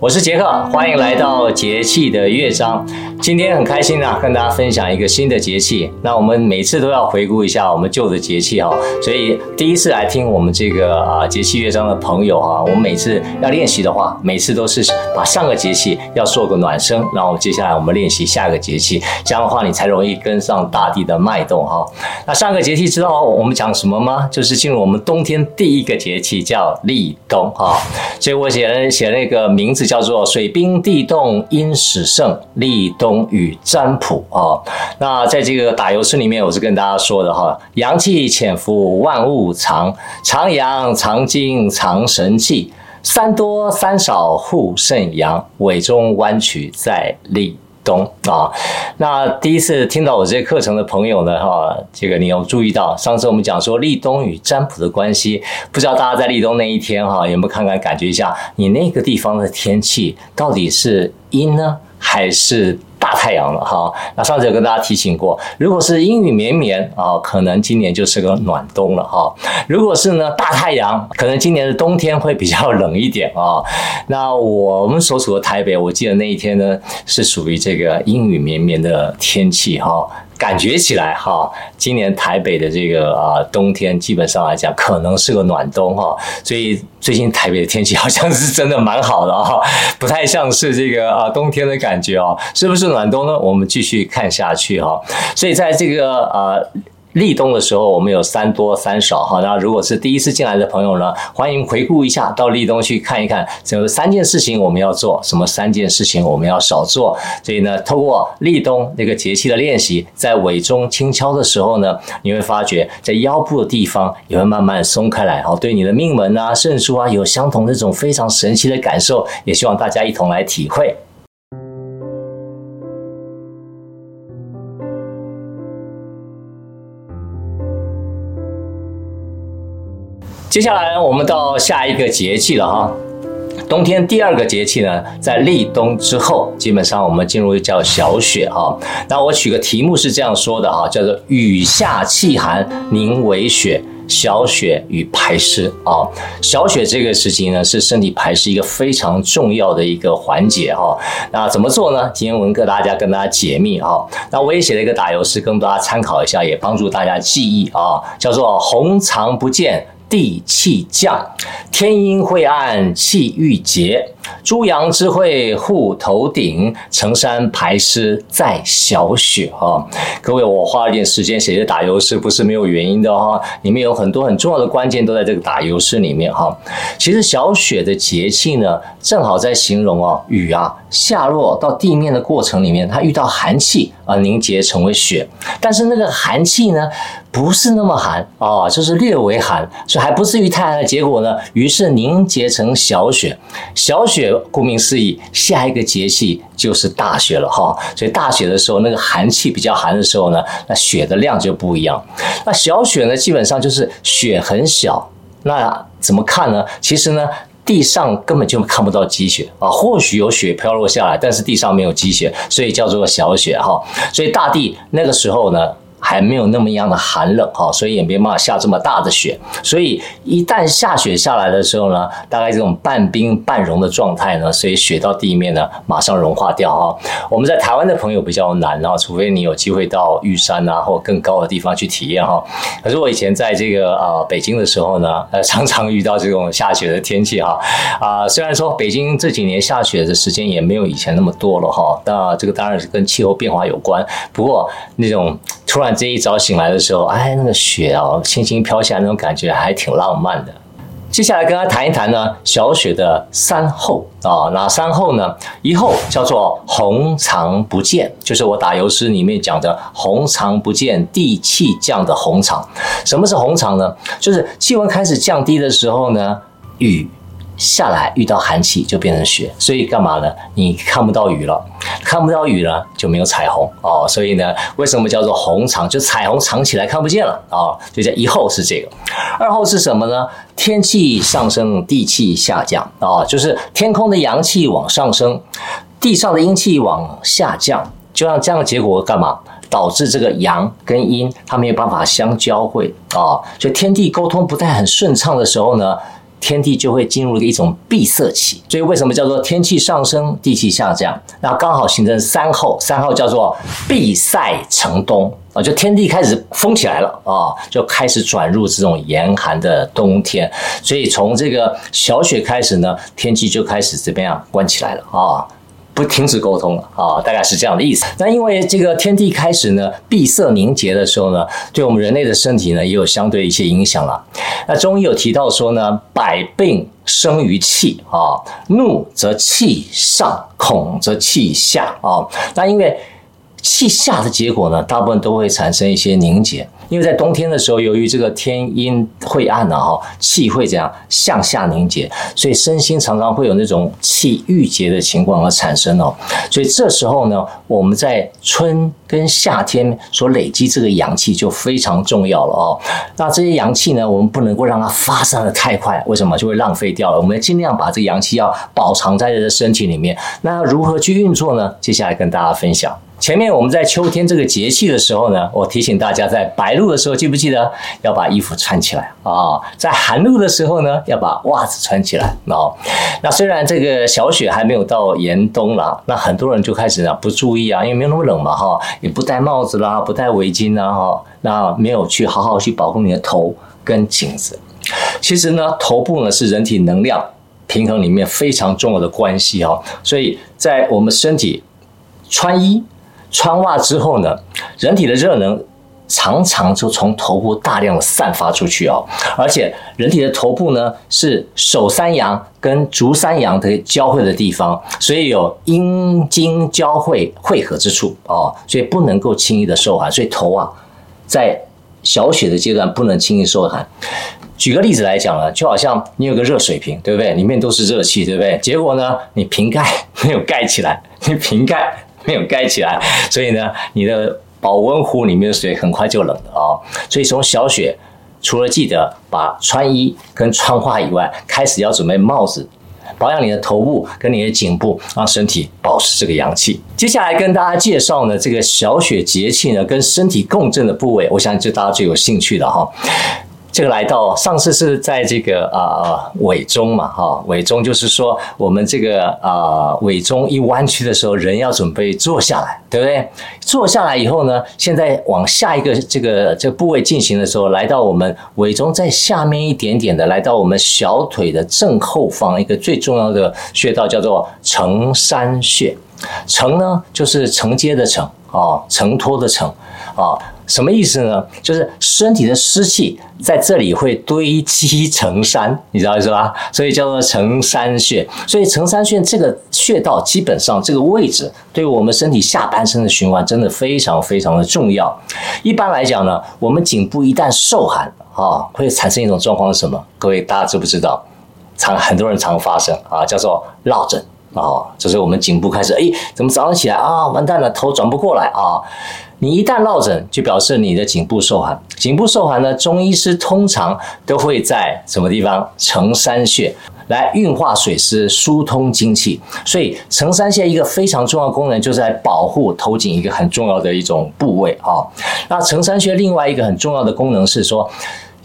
我是杰克，欢迎来到节气的乐章。今天很开心啊，跟大家分享一个新的节气。那我们每次都要回顾一下我们旧的节气哈，所以第一次来听我们这个啊节气乐章的朋友哈，我们每次要练习的话，每次都是把上个节气要做个暖身，然后接下来我们练习下个节气，这样的话你才容易跟上大地的脉动哈。那上个节气知道我们讲什么吗？就是进入我们冬天第一个节气叫立冬哈。所以我写了写了那个名字。叫做水冰地冻阴始盛，立冬与占卜啊。那在这个打油诗里面，我是跟大家说的哈，阳气潜伏万物藏，藏阳藏精藏神气，三多三少护肾阳，尾中弯曲在立东啊，那第一次听到我这些课程的朋友呢，哈，这个你有注意到，上次我们讲说立冬与占卜的关系，不知道大家在立冬那一天哈，有没有看看感觉一下，你那个地方的天气到底是阴呢，还是？大太阳了哈，那上次有跟大家提醒过，如果是阴雨绵绵啊，可能今年就是个暖冬了哈。如果是呢大太阳，可能今年的冬天会比较冷一点啊。那我们所处的台北，我记得那一天呢是属于这个阴雨绵绵的天气哈。感觉起来哈，今年台北的这个啊冬天基本上来讲可能是个暖冬哈，所以最近台北的天气好像是真的蛮好的哈，不太像是这个啊冬天的感觉哦，是不是暖冬呢？我们继续看下去哈，所以在这个啊。立冬的时候，我们有三多三少哈。那如果是第一次进来的朋友呢，欢迎回顾一下，到立冬去看一看，这三件事情我们要做，什么三件事情我们要少做。所以呢，透过立冬那个节气的练习，在尾中轻敲的时候呢，你会发觉在腰部的地方也会慢慢松开来，好，对你的命门啊、肾腧啊有相同的这种非常神奇的感受，也希望大家一同来体会。接下来我们到下一个节气了哈，冬天第二个节气呢，在立冬之后，基本上我们进入叫小雪哈。那我取个题目是这样说的哈，叫做雨下气寒凝为雪，小雪与排湿啊。小雪这个时期呢，是身体排湿一个非常重要的一个环节哈。那怎么做呢？今天文哥大家跟大家解密哈。那我也写了一个打油诗，跟大家参考一下，也帮助大家记忆啊，叫做红藏不见。地气降，天阴晦暗气郁结，诸阳之会护头顶，成山排湿在小雪哈。各位，我花了点时间写这打油诗，不是没有原因的哈。里面有很多很重要的关键都在这个打油诗里面哈。其实小雪的节气呢，正好在形容啊雨啊下落到地面的过程里面，它遇到寒气而凝结成为雪，但是那个寒气呢，不是那么寒啊，就是略微寒，所以还不至于太寒的结果呢。于是凝结成小雪，小雪顾名思义，下一个节气就是大雪了哈。所以大雪的时候，那个寒气比较寒的时候呢，那雪的量就不一样。那小雪呢，基本上就是雪很小。那怎么看呢？其实呢，地上根本就看不到积雪啊，或许有雪飘落下来，但是地上没有积雪，所以叫做小雪哈。所以大地那个时候呢。还没有那么样的寒冷哈，所以也没办法下这么大的雪。所以一旦下雪下来的时候呢，大概这种半冰半融的状态呢，所以雪到地面呢，马上融化掉哈。我们在台湾的朋友比较难啊，除非你有机会到玉山啊或更高的地方去体验哈。可是我以前在这个啊北京的时候呢，呃常常遇到这种下雪的天气哈。啊，虽然说北京这几年下雪的时间也没有以前那么多了哈，那这个当然是跟气候变化有关。不过那种突然。这一早醒来的时候，哎，那个雪哦，轻轻飘下来，那种感觉还挺浪漫的。接下来跟他谈一谈呢，小雪的三候啊，哪三候呢？一候叫做红藏不见，就是我打油诗里面讲的红藏不见，地气降的红藏。什么是红藏呢？就是气温开始降低的时候呢，雨。下来遇到寒气就变成雪，所以干嘛呢？你看不到雨了，看不到雨了就没有彩虹哦。所以呢，为什么叫做红藏？就彩虹藏起来看不见了啊。所以叫一候是这个，二候是什么呢？天气上升，地气下降啊，就是天空的阳气往上升。地上的阴气往下降，就让这样的结果干嘛？导致这个阳跟阴它没有办法相交汇啊，所以天地沟通不太很顺畅的时候呢，天地就会进入一种闭塞期。所以为什么叫做天气上升，地气下降？那刚好形成三候，三候叫做闭塞成冬啊，就天地开始封起来了啊，就开始转入这种严寒的冬天。所以从这个小雪开始呢，天气就开始怎么样关起来了啊。不停止沟通了啊，大概是这样的意思。那因为这个天地开始呢闭塞凝结的时候呢，对我们人类的身体呢也有相对一些影响了。那中医有提到说呢，百病生于气啊，怒则气上，恐则气下啊。那因为气下的结果呢，大部分都会产生一些凝结。因为在冬天的时候，由于这个天阴晦暗呢，哈，气会怎样向下凝结，所以身心常常会有那种气郁结的情况而产生哦。所以这时候呢，我们在春跟夏天所累积这个阳气就非常重要了哦。那这些阳气呢，我们不能够让它发散的太快，为什么？就会浪费掉了。我们尽量把这个阳气要保藏在这个身体里面。那如何去运作呢？接下来跟大家分享。前面我们在秋天这个节气的时候呢，我提醒大家在白露的时候，记不记得要把衣服穿起来啊？在寒露的时候呢，要把袜子穿起来啊。那虽然这个小雪还没有到严冬了，那很多人就开始呢不注意啊，因为没有那么冷嘛哈，也不戴帽子啦，不戴围巾啦哈，那没有去好好去保护你的头跟颈子。其实呢，头部呢是人体能量平衡里面非常重要的关系哈，所以在我们身体穿衣。穿袜之后呢，人体的热能常常就从头部大量的散发出去哦，而且人体的头部呢是手三阳跟足三阳的交汇的地方，所以有阴经交汇汇合之处哦，所以不能够轻易的受寒，所以头啊在小雪的阶段不能轻易受寒。举个例子来讲呢，就好像你有个热水瓶，对不对？里面都是热气，对不对？结果呢，你瓶盖 没有盖起来，你瓶盖。没有盖起来，所以呢，你的保温壶里面的水很快就冷了啊。所以从小雪，除了记得把穿衣跟穿化以外，开始要准备帽子，保养你的头部跟你的颈部，让身体保持这个阳气。接下来跟大家介绍呢，这个小雪节气呢跟身体共振的部位，我想这大家最有兴趣的哈。这个来到上次是在这个啊尾中嘛哈，尾中就是说我们这个啊尾中一弯曲的时候，人要准备坐下来，对不对？坐下来以后呢，现在往下一个这个这个部位进行的时候，来到我们尾中在下面一点点的，来到我们小腿的正后方一个最重要的穴道，叫做承山穴。承呢就是承接的承啊，承托的承啊。什么意思呢？就是身体的湿气在这里会堆积成山，你知道意思吧？所以叫做承山穴。所以承山穴这个穴道，基本上这个位置对我们身体下半身的循环真的非常非常的重要。一般来讲呢，我们颈部一旦受寒啊，会产生一种状况是什么？各位大家知不知道？常很多人常发生啊，叫做落枕啊，就是我们颈部开始哎，怎么早上起来啊，完蛋了，头转不过来啊。你一旦落枕，就表示你的颈部受寒。颈部受寒呢，中医师通常都会在什么地方？承山穴来运化水湿、疏通精气。所以承山穴一个非常重要功能，就是在保护头颈一个很重要的一种部位啊。那承山穴另外一个很重要的功能是说。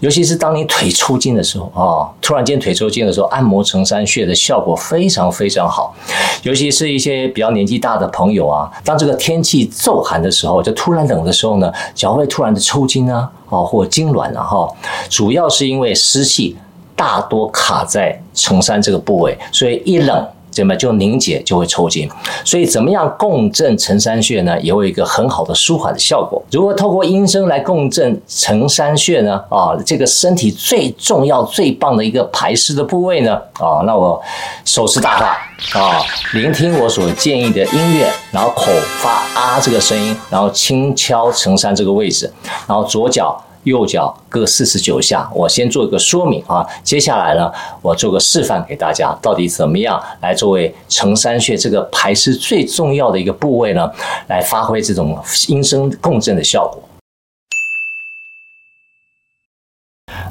尤其是当你腿抽筋的时候啊，突然间腿抽筋的时候，按摩承山穴的效果非常非常好。尤其是一些比较年纪大的朋友啊，当这个天气骤寒的时候，就突然冷的时候呢，脚会突然的抽筋啊，啊或痉挛了哈，主要是因为湿气大多卡在承山这个部位，所以一冷。怎么就凝结就会抽筋，所以怎么样共振承山穴呢？也会有一个很好的舒缓的效果。如何透过音声来共振承山穴呢？啊，这个身体最重要、最棒的一个排湿的部位呢？啊，那我手持大法啊，聆听我所建议的音乐，然后口发啊这个声音，然后轻敲承山这个位置，然后左脚。右脚各四十九下，我先做一个说明啊。接下来呢，我做个示范给大家，到底怎么样来作为承山穴这个排湿最重要的一个部位呢？来发挥这种音声共振的效果。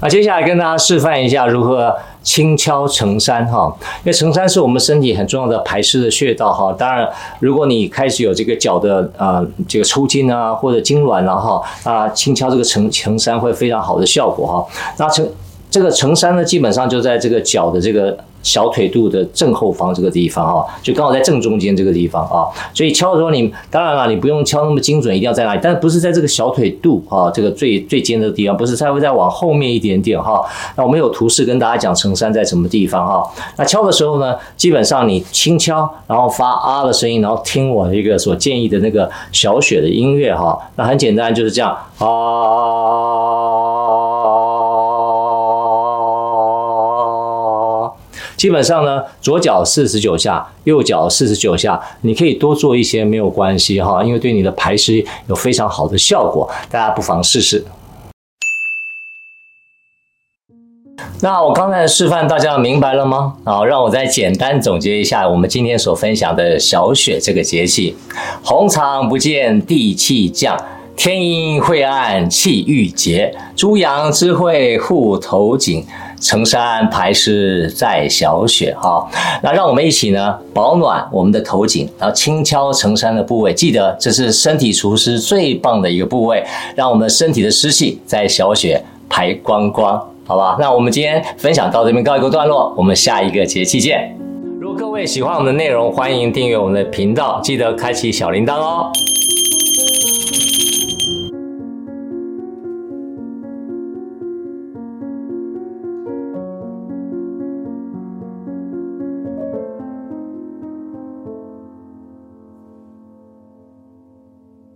那接下来跟大家示范一下如何轻敲承山哈，因为承山是我们身体很重要的排湿的穴道哈。当然，如果你开始有这个脚的呃这个抽筋啊或者痉挛了哈，啊轻敲这个承承山会非常好的效果哈。那承这个承山呢，基本上就在这个脚的这个。小腿肚的正后方这个地方啊，就刚好在正中间这个地方啊，所以敲的时候你当然了，你不用敲那么精准，一定要在哪里，但不是在这个小腿肚啊，这个最最尖的地方，不是，它会再往后面一点点哈。那我们有图示跟大家讲承山在什么地方哈。那敲的时候呢，基本上你轻敲，然后发啊的声音，然后听我一个所建议的那个小雪的音乐哈。那很简单，就是这样啊。基本上呢，左脚四十九下，右脚四十九下，你可以多做一些没有关系哈，因为对你的排湿有非常好的效果，大家不妨试试。那我刚才的示范大家明白了吗？好，让我再简单总结一下我们今天所分享的小雪这个节气：红肠不见地气降，天阴晦暗气郁结，猪羊之会护头颈。成山排湿在小雪哈，那让我们一起呢保暖我们的头颈，然后轻敲成山的部位，记得这是身体除湿最棒的一个部位，让我们身体的湿气在小雪排光光，好吧？那我们今天分享到这边告一个段落，我们下一个节气见。如果各位喜欢我们的内容，欢迎订阅我们的频道，记得开启小铃铛哦。